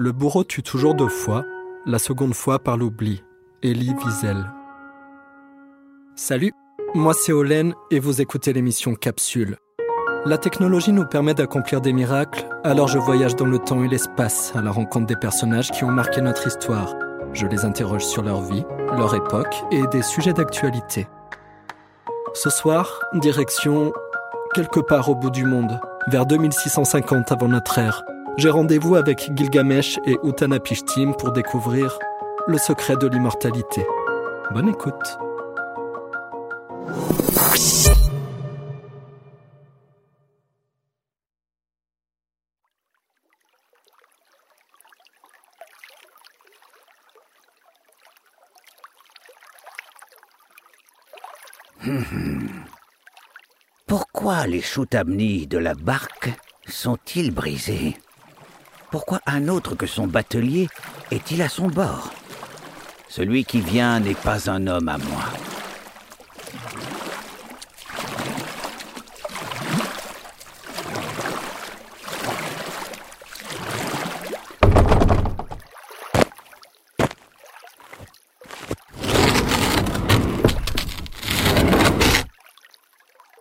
Le bourreau tue toujours deux fois, la seconde fois par l'oubli. Elie Wiesel. Salut, moi c'est Olen et vous écoutez l'émission Capsule. La technologie nous permet d'accomplir des miracles, alors je voyage dans le temps et l'espace à la rencontre des personnages qui ont marqué notre histoire. Je les interroge sur leur vie, leur époque et des sujets d'actualité. Ce soir, direction quelque part au bout du monde, vers 2650 avant notre ère. J'ai rendez-vous avec Gilgamesh et Utanapishtim pour découvrir le secret de l'immortalité. Bonne écoute. Pourquoi les choutamnis de la barque sont-ils brisés? Pourquoi un autre que son batelier est-il à son bord? Celui qui vient n'est pas un homme à moi.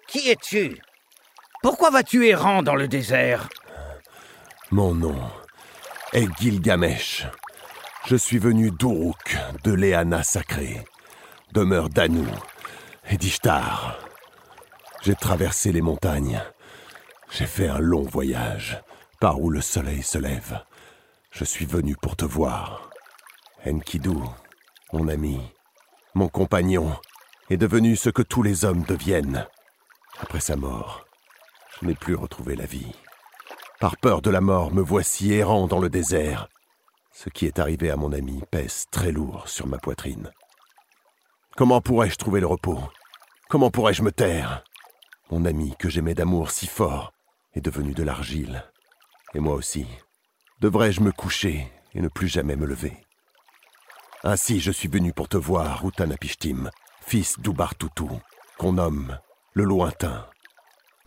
Qui es-tu? Pourquoi vas-tu errant dans le désert? Mon nom est Gilgamesh. Je suis venu d'Uruk, de l'Eana sacrée, demeure d'Anu et d'Ishtar. J'ai traversé les montagnes. J'ai fait un long voyage, par où le soleil se lève. Je suis venu pour te voir. Enkidu, mon ami, mon compagnon, est devenu ce que tous les hommes deviennent. Après sa mort, je n'ai plus retrouvé la vie. Par peur de la mort, me voici errant dans le désert. Ce qui est arrivé à mon ami pèse très lourd sur ma poitrine. Comment pourrais-je trouver le repos? Comment pourrais-je me taire? Mon ami que j'aimais d'amour si fort est devenu de l'argile. Et moi aussi. Devrais-je me coucher et ne plus jamais me lever? Ainsi je suis venu pour te voir, Utanapishtim, fils d'Ubartutu, qu'on nomme le lointain.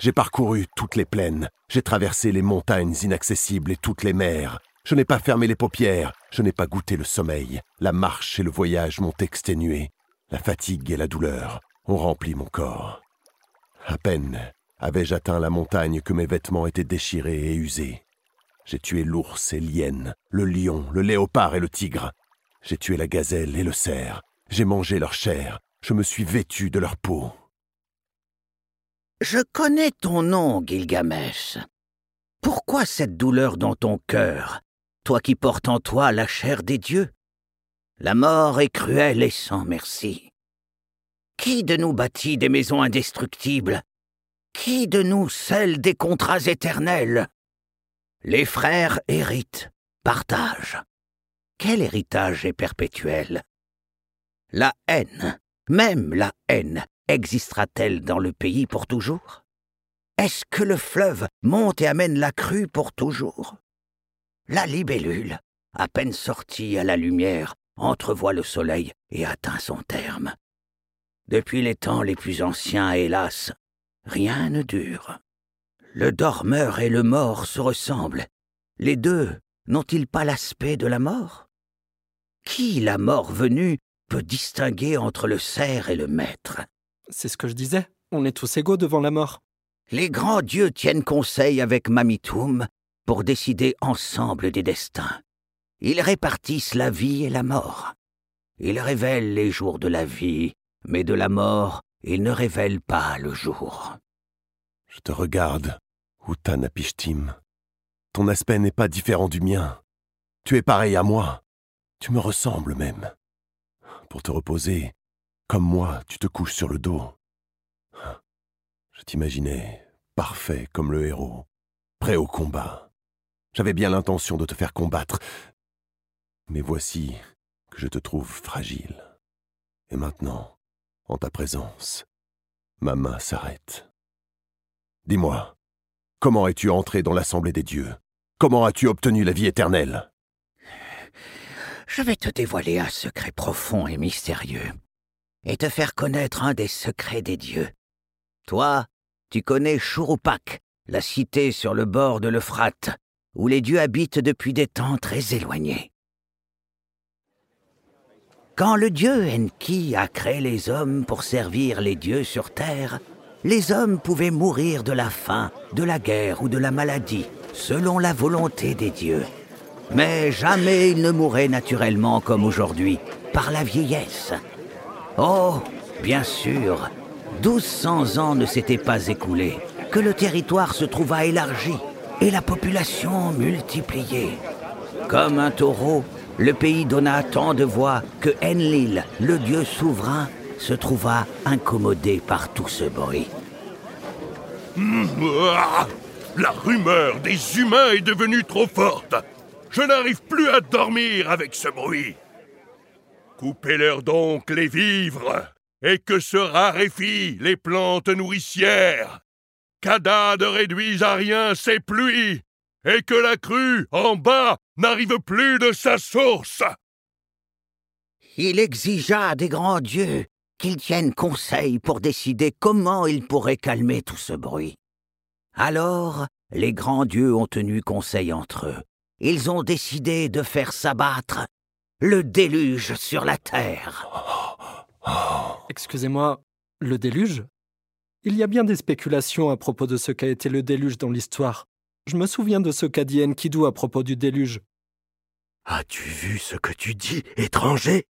J'ai parcouru toutes les plaines, j'ai traversé les montagnes inaccessibles et toutes les mers. Je n'ai pas fermé les paupières, je n'ai pas goûté le sommeil. La marche et le voyage m'ont exténué. La fatigue et la douleur ont rempli mon corps. À peine avais-je atteint la montagne que mes vêtements étaient déchirés et usés. J'ai tué l'ours et l'hyène, le lion, le léopard et le tigre. J'ai tué la gazelle et le cerf. J'ai mangé leur chair. Je me suis vêtu de leur peau. Je connais ton nom, Gilgamesh. Pourquoi cette douleur dans ton cœur, toi qui portes en toi la chair des dieux? La mort est cruelle et sans merci. Qui de nous bâtit des maisons indestructibles? Qui de nous scelle des contrats éternels? Les frères héritent, partagent. Quel héritage est perpétuel? La haine, même la haine, existera-t-elle dans le pays pour toujours? Est-ce que le fleuve monte et amène la crue pour toujours? La libellule, à peine sortie à la lumière, entrevoit le soleil et atteint son terme. Depuis les temps les plus anciens, hélas, rien ne dure. Le dormeur et le mort se ressemblent. Les deux n'ont-ils pas l'aspect de la mort? Qui, la mort venue, peut distinguer entre le cerf et le maître? C'est ce que je disais, on est tous égaux devant la mort. Les grands dieux tiennent conseil avec Mamitoum pour décider ensemble des destins. Ils répartissent la vie et la mort. Ils révèlent les jours de la vie, mais de la mort, ils ne révèlent pas le jour. Je te regarde, Utanapishtim. Ton aspect n'est pas différent du mien. Tu es pareil à moi. Tu me ressembles même. Pour te reposer, comme moi, tu te couches sur le dos. Je t'imaginais parfait comme le héros, prêt au combat. J'avais bien l'intention de te faire combattre, mais voici que je te trouve fragile. Et maintenant, en ta présence, ma main s'arrête. Dis-moi, comment es-tu entré dans l'assemblée des dieux? Comment as-tu obtenu la vie éternelle? Je vais te dévoiler un secret profond et mystérieux, et te faire connaître un des secrets des dieux. Toi, tu connais Churupak, la cité sur le bord de l'Euphrate, où les dieux habitent depuis des temps très éloignés. Quand le dieu Enki a créé les hommes pour servir les dieux sur terre, les hommes pouvaient mourir de la faim, de la guerre ou de la maladie, selon la volonté des dieux. Mais jamais ils ne mouraient naturellement comme aujourd'hui, par la vieillesse. Oh, bien sûr, 1200 ans ne s'étaient pas écoulés, que le territoire se trouva élargi et la population multipliée. Comme un taureau, le pays donna tant de voix que Enlil, le dieu souverain, se trouva incommodé par tout ce bruit. La rumeur des humains est devenue trop forte. Je n'arrive plus à dormir avec ce bruit. Coupez-leur donc les vivres et que se raréfient les plantes nourricières. Qu'Ada ne réduise à rien ses pluies et que la crue en bas n'arrive plus de sa source. Il exigea des grands dieux qu'ils tiennent conseil pour décider comment ils pourraient calmer tout ce bruit. Alors, les grands dieux ont tenu conseil entre eux. Ils ont décidé de faire s'abattre le déluge sur la terre. Excusez-moi, le déluge? Il y a bien des spéculations à propos de ce qu'a été le déluge dans l'histoire. Je me souviens de ce qu'a dit Enkidu à propos du déluge. As-tu vu ce que tu dis, étranger?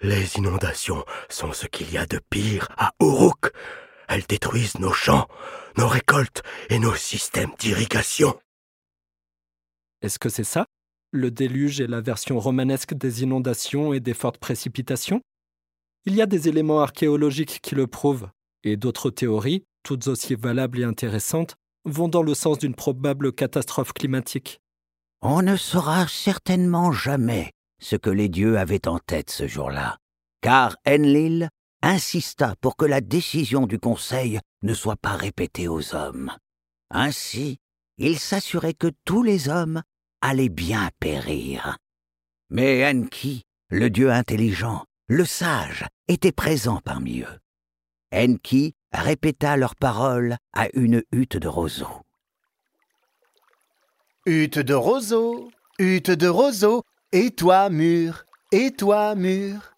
Les inondations sont ce qu'il y a de pire à Uruk. Elles détruisent nos champs, nos récoltes et nos systèmes d'irrigation. Est-ce que c'est ça? Le déluge est la version romanesque des inondations et des fortes précipitations? Il y a des éléments archéologiques qui le prouvent, et d'autres théories, toutes aussi valables et intéressantes, vont dans le sens d'une probable catastrophe climatique. On ne saura certainement jamais ce que les dieux avaient en tête ce jour-là, car Enlil insista pour que la décision du Conseil ne soit pas répétée aux hommes. Ainsi, il s'assurait que tous les hommes allaient bien périr. Mais Enki, le dieu intelligent, le sage, était présent parmi eux. Enki répéta leurs paroles à une hutte de roseaux. Hutte de roseaux, hutte de roseaux, et toi, mur, et toi, mur.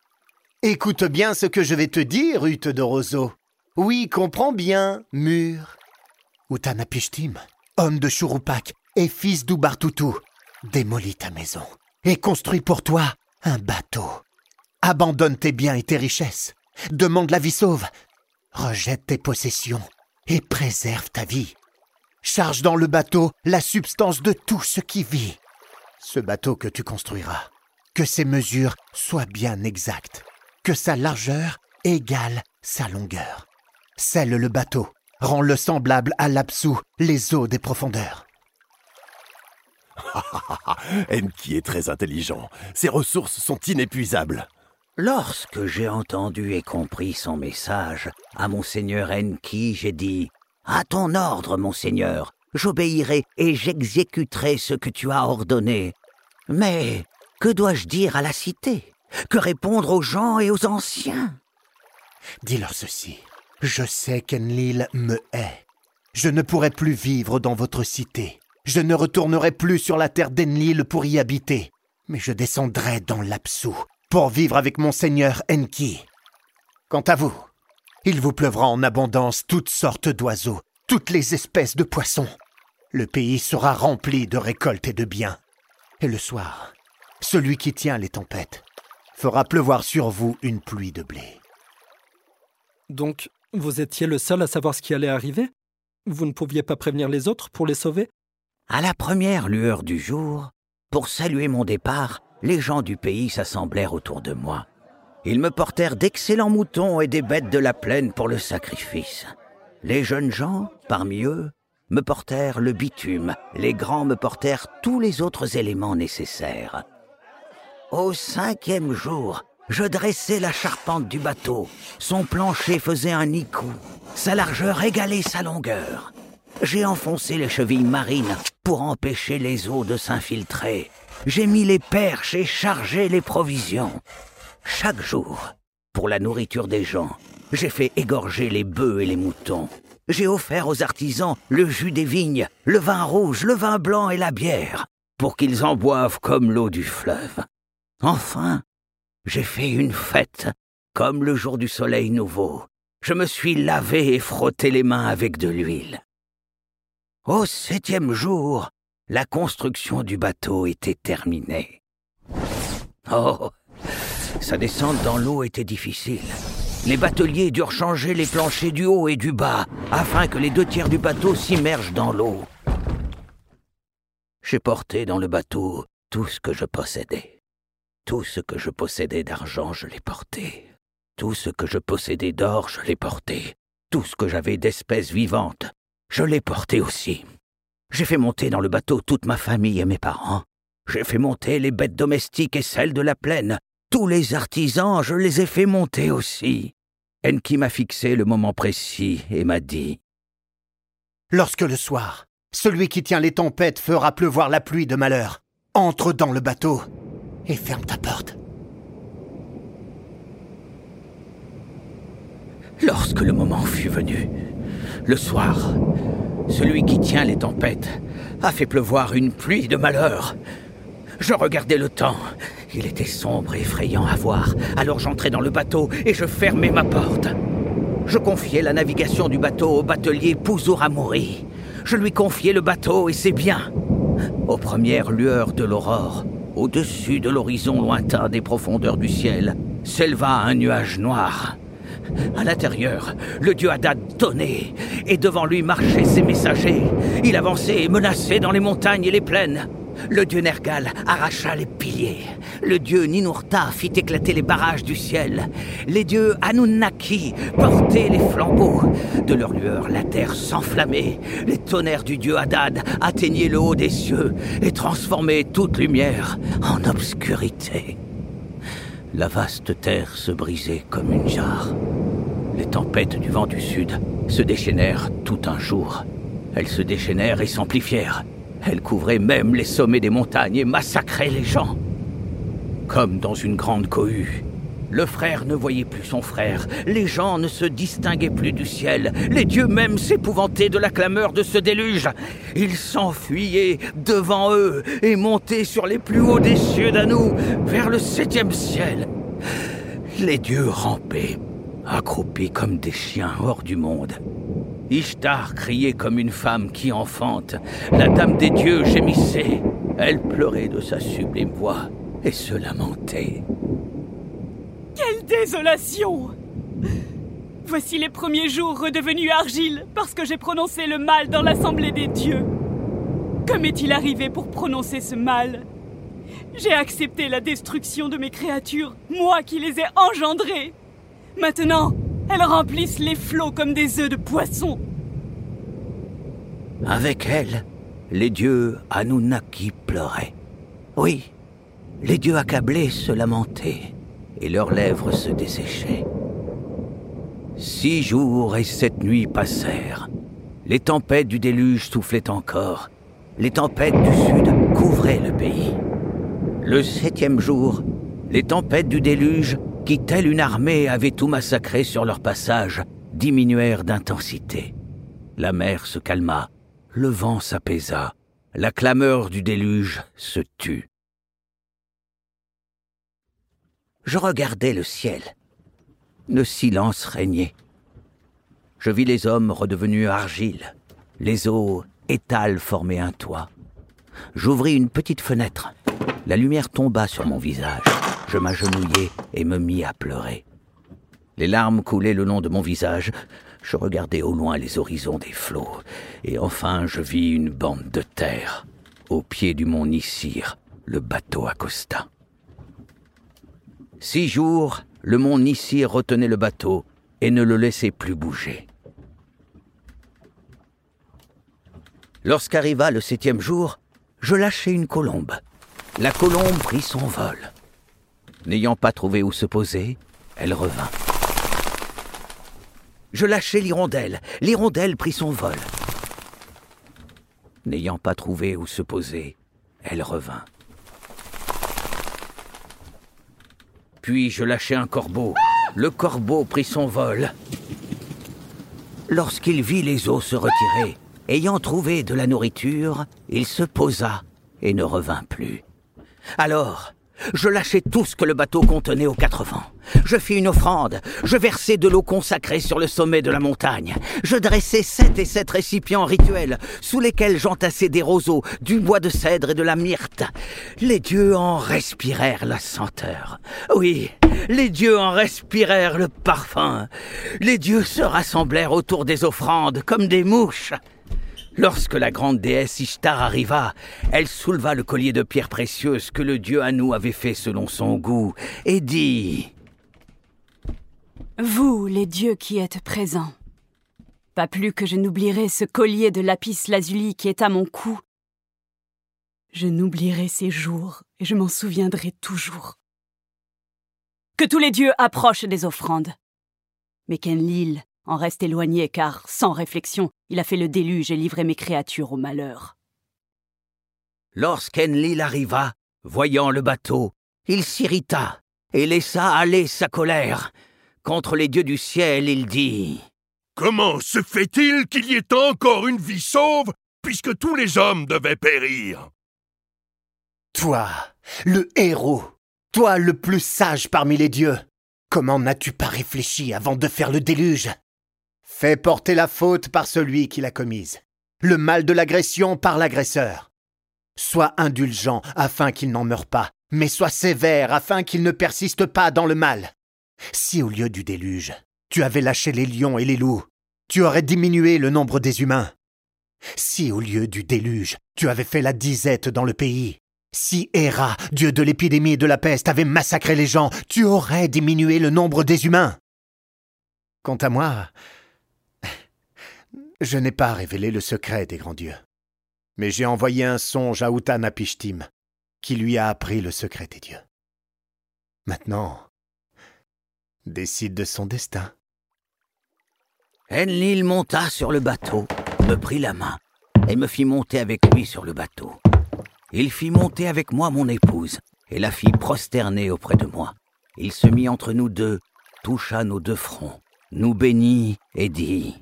Écoute bien ce que je vais te dire, hutte de roseaux. Oui, comprends bien, mur. Utanapishtim, homme de Churupak et fils d'Ubartutu, démolis ta maison et construis pour toi un bateau. Abandonne tes biens et tes richesses. Demande la vie sauve. Rejette tes possessions et préserve ta vie. Charge dans le bateau la substance de tout ce qui vit. Ce bateau que tu construiras, que ses mesures soient bien exactes, que sa largeur égale sa longueur. Scelle le bateau, rend-le semblable à l'Apsu, les eaux des profondeurs. Enki est très intelligent. Ses ressources sont inépuisables. Lorsque j'ai entendu et compris son message, à monseigneur Enki, j'ai dit À ton ordre, monseigneur, j'obéirai et j'exécuterai ce que tu as ordonné. Mais que dois-je dire à la cité? Que répondre aux gens et aux anciens? Dis-leur ceci. Je sais qu'Enlil me hait. Je ne pourrai plus vivre dans votre cité. Je ne retournerai plus sur la terre d'Enlil pour y habiter. Mais je descendrai dans l'Apsu pour vivre avec mon seigneur Enki. Quant à vous, il vous pleuvra en abondance toutes sortes d'oiseaux, toutes les espèces de poissons. Le pays sera rempli de récoltes et de biens. Et le soir, celui qui tient les tempêtes fera pleuvoir sur vous une pluie de blé. Donc, vous étiez le seul à savoir ce qui allait arriver? Vous ne pouviez pas prévenir les autres pour les sauver? À la première lueur du jour, pour saluer mon départ, les gens du pays s'assemblèrent autour de moi. Ils me portèrent d'excellents moutons et des bêtes de la plaine pour le sacrifice. Les jeunes gens, parmi eux, me portèrent le bitume, les grands me portèrent tous les autres éléments nécessaires. Au cinquième jour, je dressai la charpente du bateau. Son plancher faisait un icou, sa largeur égalait sa longueur. J'ai enfoncé les chevilles marines pour empêcher les eaux de s'infiltrer. J'ai mis les perches et chargé les provisions. Chaque jour, pour la nourriture des gens, j'ai fait égorger les bœufs et les moutons. J'ai offert aux artisans le jus des vignes, le vin rouge, le vin blanc et la bière, pour qu'ils en boivent comme l'eau du fleuve. Enfin, j'ai fait une fête, comme le jour du soleil nouveau. Je me suis lavé et frotté les mains avec de l'huile. Au septième jour, la construction du bateau était terminée. Oh, sa descente dans l'eau était difficile. Les bateliers durent changer les planchers du haut et du bas afin que les deux tiers du bateau s'immergent dans l'eau. J'ai porté dans le bateau tout ce que je possédais. Tout ce que je possédais d'argent, je l'ai porté. Tout ce que je possédais d'or, je l'ai porté. Tout ce que j'avais d'espèces vivantes, je l'ai porté aussi. J'ai fait monter dans le bateau toute ma famille et mes parents. J'ai fait monter les bêtes domestiques et celles de la plaine. Tous les artisans, je les ai fait monter aussi. Enki m'a fixé le moment précis et m'a dit Lorsque le soir, celui qui tient les tempêtes fera pleuvoir la pluie de malheur, entre dans le bateau et ferme ta porte. Lorsque le moment fut venu, le soir, celui qui tient les tempêtes a fait pleuvoir une pluie de malheur. Je regardais le temps. Il était sombre et effrayant à voir. Alors j'entrai dans le bateau et je fermai ma porte. Je confiai la navigation du bateau au batelier Pouzouramouri. Je lui confiai le bateau et ses biens. Aux premières lueurs de l'aurore, au-dessus de l'horizon lointain des profondeurs du ciel, s'éleva un nuage noir. À l'intérieur, le dieu Haddad tonnait, et devant lui marchaient ses messagers. Il avançait et menaçait dans les montagnes et les plaines. Le dieu Nergal arracha les piliers. Le dieu Ninurta fit éclater les barrages du ciel. Les dieux Anunnaki portaient les flambeaux. De leur lueur, la terre s'enflammait. Les tonnerres du dieu Haddad atteignaient le haut des cieux et transformaient toute lumière en obscurité. La vaste terre se brisait comme une jarre. Les tempêtes du vent du sud se déchaînèrent tout un jour. Elles se déchaînèrent et s'amplifièrent. Elles couvraient même les sommets des montagnes et massacraient les gens. Comme dans une grande cohue, le frère ne voyait plus son frère, les gens ne se distinguaient plus du ciel, les dieux même s'épouvantaient de la clameur de ce déluge. Ils s'enfuyaient devant eux et montaient sur les plus hauts des cieux d'Anou, vers le septième ciel. Les dieux rampaient, accroupis comme des chiens hors du monde. Ishtar criait comme une femme qui enfante. La dame des dieux gémissait. Elle pleurait de sa sublime voix et se lamentait. Quelle désolation Voici les premiers jours redevenus argile parce que j'ai prononcé le mal dans l'assemblée des dieux. Comme est-il arrivé pour prononcer ce mal? J'ai accepté la destruction de mes créatures, moi qui les ai engendrées. Maintenant, elles remplissent les flots comme des œufs de poisson. Avec elles, les dieux Anunnaki pleuraient. Oui, les dieux accablés se lamentaient et leurs lèvres se desséchaient. Six jours et sept nuits passèrent. Les tempêtes du déluge soufflaient encore. Les tempêtes du sud couvraient le pays. Le septième jour, les tempêtes du déluge, qui telle une armée avait tout massacré sur leur passage, diminuèrent d'intensité. La mer se calma, le vent s'apaisa, la clameur du déluge se tut. Je regardais le ciel. Le silence régnait. Je vis les hommes redevenus argile. Les eaux étales formaient un toit. J'ouvris une petite fenêtre. La lumière tomba sur mon visage. Je m'agenouillai et me mis à pleurer. Les larmes coulaient le long de mon visage. Je regardais au loin les horizons des flots. Et enfin, je vis une bande de terre. Au pied du mont Nissir, le bateau accosta. Six jours, le mont Nissir retenait le bateau et ne le laissait plus bouger. Lorsqu'arriva le septième jour, je lâchai une colombe. La colombe prit son vol. N'ayant pas trouvé où se poser, elle revint. Je lâchai l'hirondelle. L'hirondelle prit son vol. N'ayant pas trouvé où se poser, elle revint. Puis je lâchai un corbeau. Le corbeau prit son vol. Lorsqu'il vit les eaux se retirer, ayant trouvé de la nourriture, il se posa et ne revint plus. Alors, je lâchai tout ce que le bateau contenait aux quatre vents. Je fis une offrande, je versai de l'eau consacrée sur le sommet de la montagne. Je dressai sept et sept récipients rituels, sous lesquels j'entassai des roseaux, du bois de cèdre et de la myrte. Les dieux en respirèrent la senteur. Oui, les dieux en respirèrent le parfum. Les dieux se rassemblèrent autour des offrandes comme des mouches. Lorsque la grande déesse Ishtar arriva, elle souleva le collier de pierres précieuses que le dieu Anu avait fait selon son goût, et dit Vous, les dieux qui êtes présents, pas plus que je n'oublierai ce collier de lapis lazuli qui est à mon cou. Je n'oublierai ces jours et je m'en souviendrai toujours. Que tous les dieux approchent des offrandes. Mais qu'Enlil en reste éloigné car, sans réflexion, il a fait le déluge et livré mes créatures au malheur. Lorsqu'Enlil arriva, voyant le bateau, il s'irrita et laissa aller sa colère. Contre les dieux du ciel, il dit Comment se fait-il qu'il y ait encore une vie sauve puisque tous les hommes devaient périr? Toi, le héros, toi le plus sage parmi les dieux, comment n'as-tu pas réfléchi avant de faire le déluge? Fais porter la faute par celui qui l'a commise, le mal de l'agression par l'agresseur. Sois indulgent afin qu'il n'en meure pas, mais sois sévère afin qu'il ne persiste pas dans le mal. Si au lieu du déluge, tu avais lâché les lions et les loups, tu aurais diminué le nombre des humains. Si au lieu du déluge, tu avais fait la disette dans le pays, si Héra, dieu de l'épidémie et de la peste, avait massacré les gens, tu aurais diminué le nombre des humains. Quant à moi, je n'ai pas révélé le secret des grands dieux, mais j'ai envoyé un songe à Utanapishtim, qui lui a appris le secret des dieux. Maintenant, décide de son destin. Enlil monta sur le bateau, me prit la main et me fit monter avec lui sur le bateau. Il fit monter avec moi mon épouse et la fit prosterner auprès de moi. Il se mit entre nous deux, toucha nos deux fronts, nous bénit et dit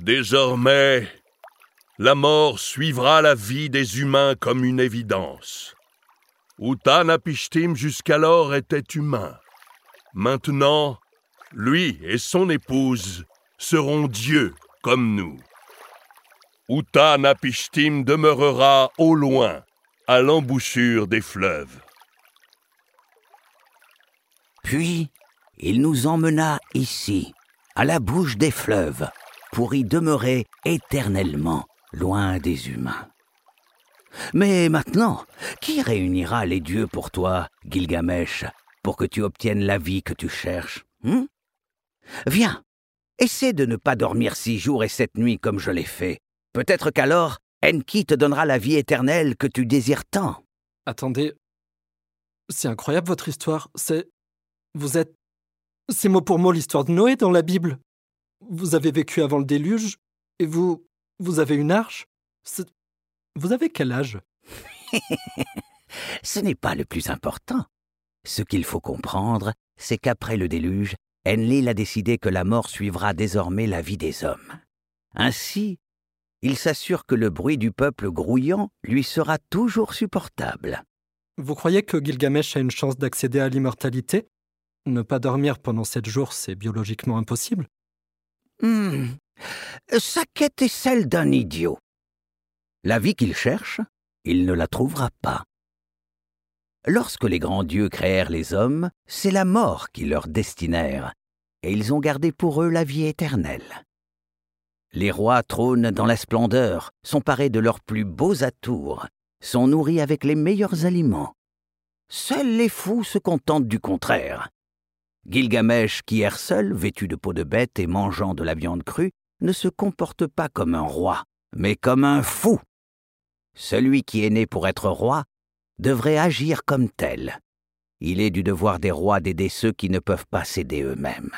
Désormais, la mort suivra la vie des humains comme une évidence. Utanapishtim jusqu'alors était humain. Maintenant, lui et son épouse seront dieux comme nous. Utanapishtim demeurera au loin, à l'embouchure des fleuves. Puis, il nous emmena ici, à la bouche des fleuves, pour y demeurer éternellement, loin des humains. Mais maintenant, qui réunira les dieux pour toi, Gilgamesh, pour que tu obtiennes la vie que tu cherches hein Viens, essaie de ne pas dormir six jours et sept nuits comme je l'ai fait. Peut-être qu'alors, Enki te donnera la vie éternelle que tu désires tant. Attendez. C'est incroyable votre histoire. C'est. Vous êtes. C'est mot pour mot l'histoire de Noé dans la Bible. Vous avez vécu avant le déluge et vous. Vous avez une arche Vous avez quel âge? Ce n'est pas le plus important. Ce qu'il faut comprendre, c'est qu'après le déluge, Enlil a décidé que la mort suivra désormais la vie des hommes. Ainsi, il s'assure que le bruit du peuple grouillant lui sera toujours supportable. Vous croyez que Gilgamesh a une chance d'accéder à l'immortalité? Ne pas dormir pendant sept jours, c'est biologiquement impossible. Hmm. Sa quête est celle d'un idiot. La vie qu'il cherche, il ne la trouvera pas. Lorsque les grands dieux créèrent les hommes, c'est la mort qui leur destinèrent, et ils ont gardé pour eux la vie éternelle. Les rois trônent dans la splendeur, sont parés de leurs plus beaux atours, sont nourris avec les meilleurs aliments. Seuls les fous se contentent du contraire. Gilgamesh, qui erre seul, vêtu de peau de bête et mangeant de la viande crue, ne se comporte pas comme un roi, mais comme un fou. Celui qui est né pour être roi devrait agir comme tel. Il est du devoir des rois d'aider ceux qui ne peuvent pas s'aider eux-mêmes.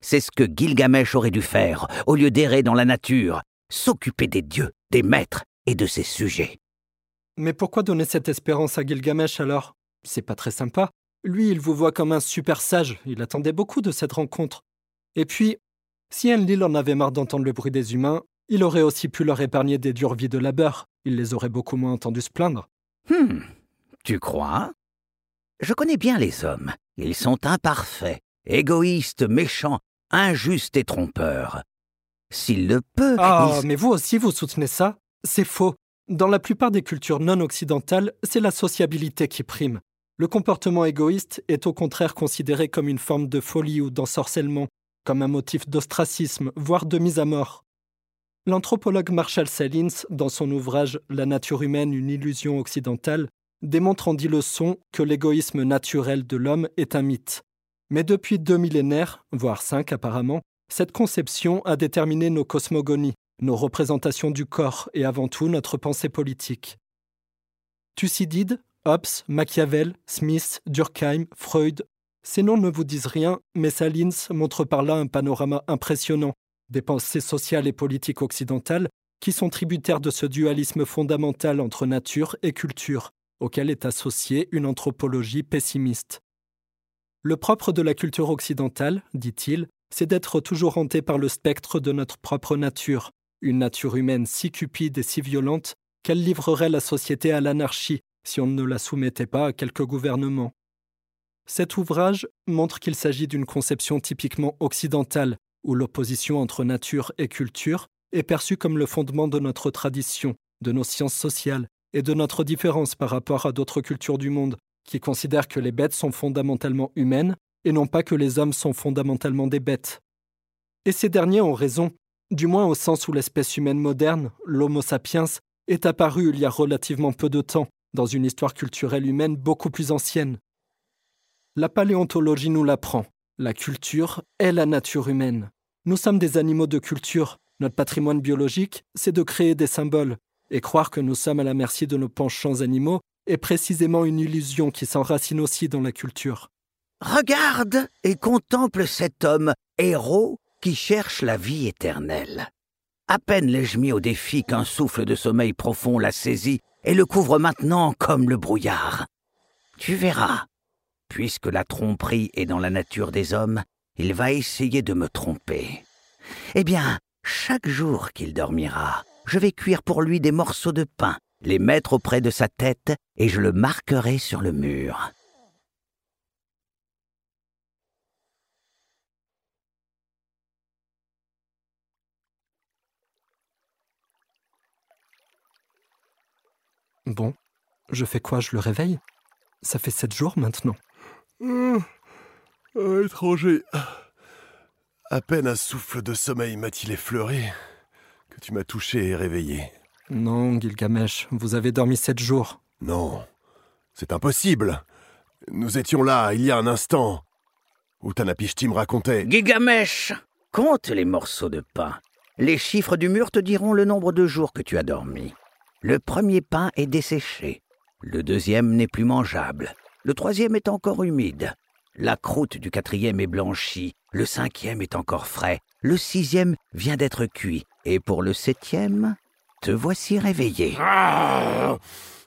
C'est ce que Gilgamesh aurait dû faire, au lieu d'errer dans la nature, s'occuper des dieux, des maîtres et de ses sujets. Mais pourquoi donner cette espérance à Gilgamesh alors? C'est pas très sympa. Lui, il vous voit comme un super sage, il attendait beaucoup de cette rencontre. Et puis, Si Enlil en avait marre d'entendre le bruit des humains, il aurait aussi pu leur épargner des dures vies de labeur. Il les aurait beaucoup moins entendus se plaindre. Hum, tu crois? Je connais bien les hommes. Ils sont imparfaits, égoïstes, méchants, injustes et trompeurs. S'il le peut. Ah, il- mais vous aussi, vous soutenez ça C'est faux. Dans la plupart des cultures non occidentales, c'est la sociabilité qui prime. Le comportement égoïste est au contraire considéré comme une forme de folie ou d'ensorcellement, comme un motif d'ostracisme, voire de mise à mort. L'anthropologue Marshall Salins, dans son ouvrage La nature humaine, une illusion occidentale, démontre en dix leçons que l'égoïsme naturel de l'homme est un mythe. Mais depuis deux millénaires, voire cinq apparemment, cette conception a déterminé nos cosmogonies, nos représentations du corps et avant tout notre pensée politique. Thucydide, Hobbes, Machiavel, Smith, Durkheim, Freud, ces noms ne vous disent rien, mais Salins montre par là un panorama impressionnant des pensées sociales et politiques occidentales qui sont tributaires de ce dualisme fondamental entre nature et culture, auquel est associée une anthropologie pessimiste. Le propre de la culture occidentale, dit-il, c'est d'être toujours hanté par le spectre de notre propre nature, une nature humaine si cupide et si violente qu'elle livrerait la société à l'anarchie si on ne la soumettait pas à quelque gouvernement. Cet ouvrage montre qu'il s'agit d'une conception typiquement occidentale, où l'opposition entre nature et culture est perçue comme le fondement de notre tradition, de nos sciences sociales et de notre différence par rapport à d'autres cultures du monde, qui considèrent que les bêtes sont fondamentalement humaines et non pas que les hommes sont fondamentalement des bêtes. Et ces derniers ont raison, du moins au sens où l'espèce humaine moderne, l'Homo sapiens, est apparue il y a relativement peu de temps, dans une histoire culturelle humaine beaucoup plus ancienne. La paléontologie nous l'apprend. La culture est la nature humaine. Nous sommes des animaux de culture. Notre patrimoine biologique, c'est de créer des symboles. Et croire que nous sommes à la merci de nos penchants animaux est précisément une illusion qui s'enracine aussi dans la culture. Regarde et contemple cet homme, héros, qui cherche la vie éternelle. À peine l'ai-je mis au défi qu'un souffle de sommeil profond l'a saisi et le couvre maintenant comme le brouillard. Tu verras. Puisque la tromperie est dans la nature des hommes, il va essayer de me tromper. Eh bien, chaque jour qu'il dormira, je vais cuire pour lui des morceaux de pain, les mettre auprès de sa tête et je le marquerai sur le mur. Bon, je fais quoi? Je le réveille? Ça fait sept jours maintenant. Hum, un étranger. À peine un souffle de sommeil m'a-t-il effleuré que tu m'as touché et réveillé. Non, Gilgamesh, vous avez dormi sept jours. Non, c'est impossible. Nous étions là il y a un instant. Utanapishtim racontait. Gigamesh, compte les morceaux de pain. Les chiffres du mur te diront le nombre de jours que tu as dormi. Le premier pain est desséché. Le deuxième n'est plus mangeable. Le troisième est encore humide. La croûte du quatrième est blanchie. Le cinquième est encore frais. Le sixième vient d'être cuit. Et pour le septième, te voici réveillé. Ah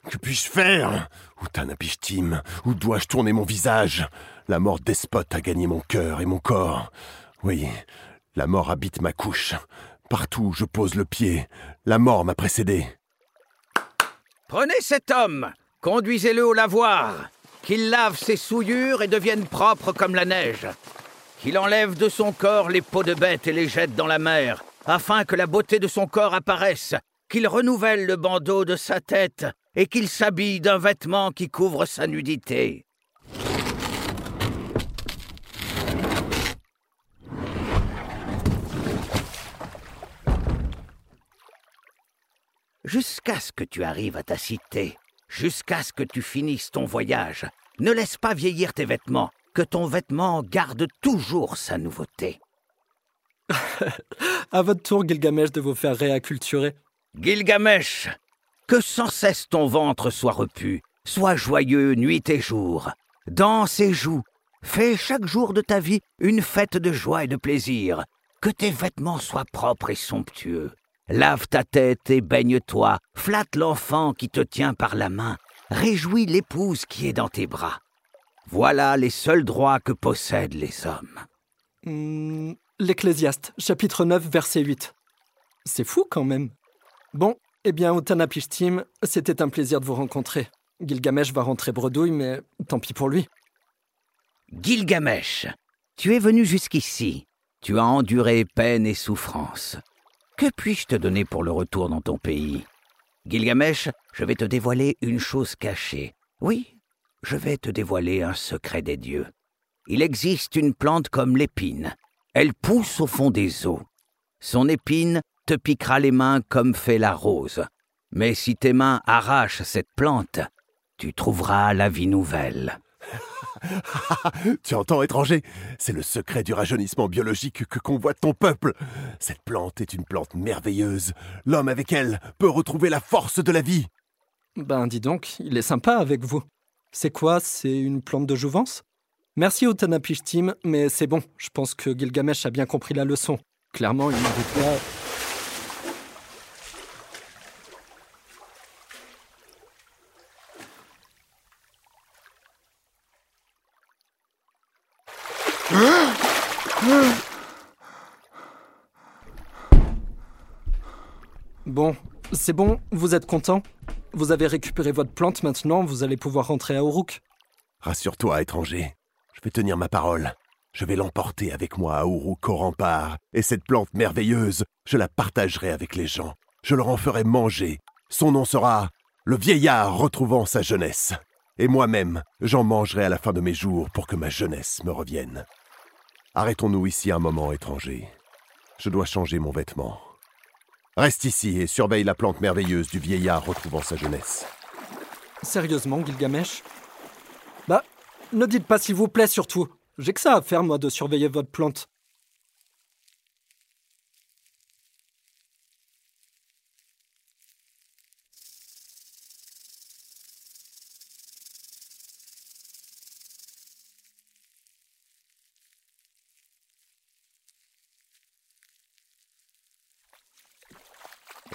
Que puis-je faire? Utanapishtim, où dois-je tourner mon visage? La mort despote a gagné mon cœur et mon corps. Oui, la mort habite ma couche. Partout où je pose le pied, la mort m'a précédé. Prenez cet homme, conduisez-le au lavoir, qu'il lave ses souillures et devienne propre comme la neige, qu'il enlève de son corps les peaux de bête et les jette dans la mer, afin que la beauté de son corps apparaisse, qu'il renouvelle le bandeau de sa tête et qu'il s'habille d'un vêtement qui couvre sa nudité. Jusqu'à ce que tu arrives à ta cité, jusqu'à ce que tu finisses ton voyage, ne laisse pas vieillir tes vêtements, que ton vêtement garde toujours sa nouveauté. À votre tour, Gilgamesh, de vous faire réacculturer. Gilgamesh, que sans cesse ton ventre soit repu, sois joyeux nuit et jour. Danse et joue, fais chaque jour de ta vie une fête de joie et de plaisir. Que tes vêtements soient propres et somptueux. Lave ta tête et baigne-toi, flatte l'enfant qui te tient par la main, réjouis l'épouse qui est dans tes bras. Voilà les seuls droits que possèdent les hommes. Hmm, l'Ecclésiaste, chapitre 9, verset 8. C'est fou quand même. Bon, eh bien, Utanapishtim, c'était un plaisir de vous rencontrer. Gilgamesh va rentrer bredouille, mais tant pis pour lui. Gilgamesh, tu es venu jusqu'ici. Tu as enduré peine et souffrance. Que puis-je te donner pour le retour dans ton pays? Gilgamesh, je vais te dévoiler une chose cachée. Oui, je vais te dévoiler un secret des dieux. Il existe une plante comme l'épine. Elle pousse au fond des eaux. Son épine te piquera les mains comme fait la rose. Mais si tes mains arrachent cette plante, tu trouveras la vie nouvelle. tu entends, étranger? C'est le secret du rajeunissement biologique que convoite ton peuple. Cette plante est une plante merveilleuse. L'homme avec elle peut retrouver la force de la vie. Ben dis donc, il est sympa avec vous. C'est quoi? C'est une plante de jouvence? Merci au mais c'est bon, je pense que Gilgamesh a bien compris la leçon. Clairement, il n'arrive pas. Bon, c'est bon, vous êtes content Vous avez récupéré votre plante maintenant, vous allez pouvoir rentrer à Uruk. Rassure-toi, étranger. Je vais tenir ma parole. Je vais l'emporter avec moi à Uruk au rempart, et cette plante merveilleuse, je la partagerai avec les gens. Je leur en ferai manger. Son nom sera le vieillard retrouvant sa jeunesse. Et moi-même, j'en mangerai à la fin de mes jours pour que ma jeunesse me revienne. Arrêtons-nous ici un moment, étranger. Je dois changer mon vêtement. Reste ici et surveille la plante merveilleuse du vieillard retrouvant sa jeunesse. Sérieusement, Gilgamesh? Bah, ne dites pas s'il vous plaît surtout. J'ai que ça à faire, moi, de surveiller votre plante.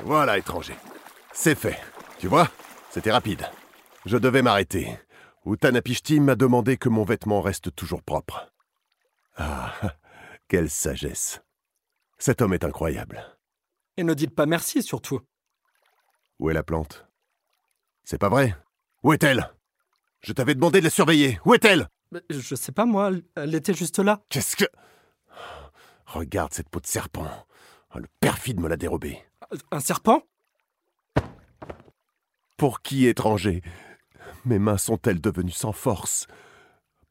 Voilà, étranger. C'est fait. Tu vois C'était rapide. Je devais m'arrêter. Utanapishtim m'a demandé que mon vêtement reste toujours propre. Ah, quelle sagesse. Cet homme est incroyable. Et ne dites pas merci, surtout. Où est la plante? C'est pas vrai? Où est-elle? Je t'avais demandé de la surveiller. Où est-elle? Je sais pas, moi. Elle était juste là. Qu'est-ce que... Regarde cette peau de serpent. Oh, le perfide me l'a dérobée. Un serpent? Pour qui étranger? Mes mains sont-elles devenues sans force?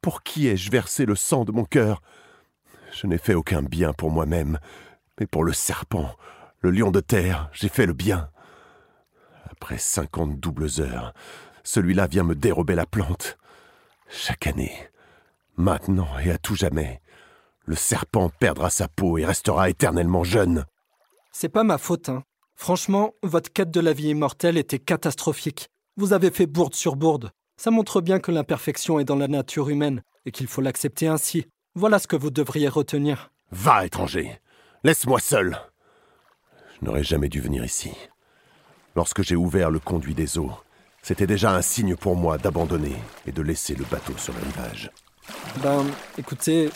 Pour qui ai-je versé le sang de mon cœur? Je n'ai fait aucun bien pour moi-même, mais pour le serpent, le lion de terre, j'ai fait le bien. Après cinquante doubles heures, celui-là vient me dérober la plante. Chaque année, maintenant et à tout jamais, le serpent perdra sa peau et restera éternellement jeune. C'est pas ma faute, hein. Franchement, votre quête de la vie immortelle était catastrophique. Vous avez fait bourde sur bourde. Ça montre bien que l'imperfection est dans la nature humaine et qu'il faut l'accepter ainsi. Voilà ce que vous devriez retenir. Va, étranger. Laisse-moi seul. Je n'aurais jamais dû venir ici. Lorsque j'ai ouvert le conduit des eaux, c'était déjà un signe pour moi d'abandonner et de laisser le bateau sur le rivage. Ben, écoutez,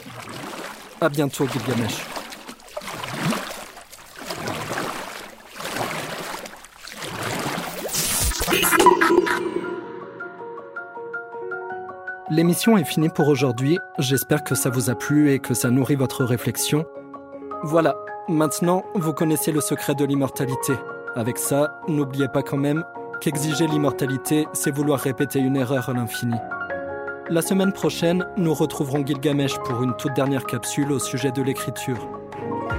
à bientôt, Gilgamesh. L'émission est finie pour aujourd'hui. J'espère que ça vous a plu et que ça nourrit votre réflexion. Voilà, maintenant vous connaissez le secret de l'immortalité. Avec ça, n'oubliez pas quand même qu'exiger l'immortalité, c'est vouloir répéter une erreur à l'infini. La semaine prochaine, nous retrouverons Gilgamesh pour une toute dernière capsule au sujet de l'écriture.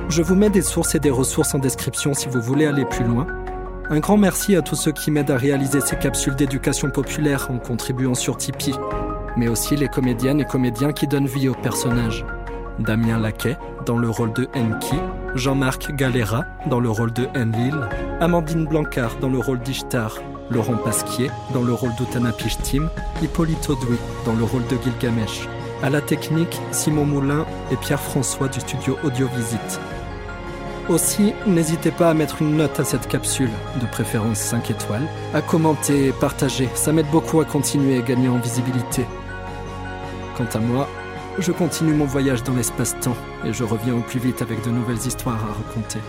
Je vous mets des sources et des ressources en description si vous voulez aller plus loin. Un grand merci à tous ceux qui m'aident à réaliser ces capsules d'éducation populaire en contribuant sur Tipeee mais aussi les comédiennes et comédiens qui donnent vie aux personnages. Damien Laquet dans le rôle de Enki, Jean-Marc Galera dans le rôle de Enlil, Amandine Blancard dans le rôle d'Ishtar, Laurent Pasquier dans le rôle d'Utanapishtim, Hippolyte Audouy dans le rôle de Gilgamesh. À la technique, Simon Moulin et Pierre-François du studio Audiovisite. Aussi, n'hésitez pas à mettre une note à cette capsule, de préférence 5 étoiles, à commenter et partager, ça m'aide beaucoup à continuer et gagner en visibilité. Quant à moi, je continue mon voyage dans l'espace-temps et je reviens au plus vite avec de nouvelles histoires à raconter.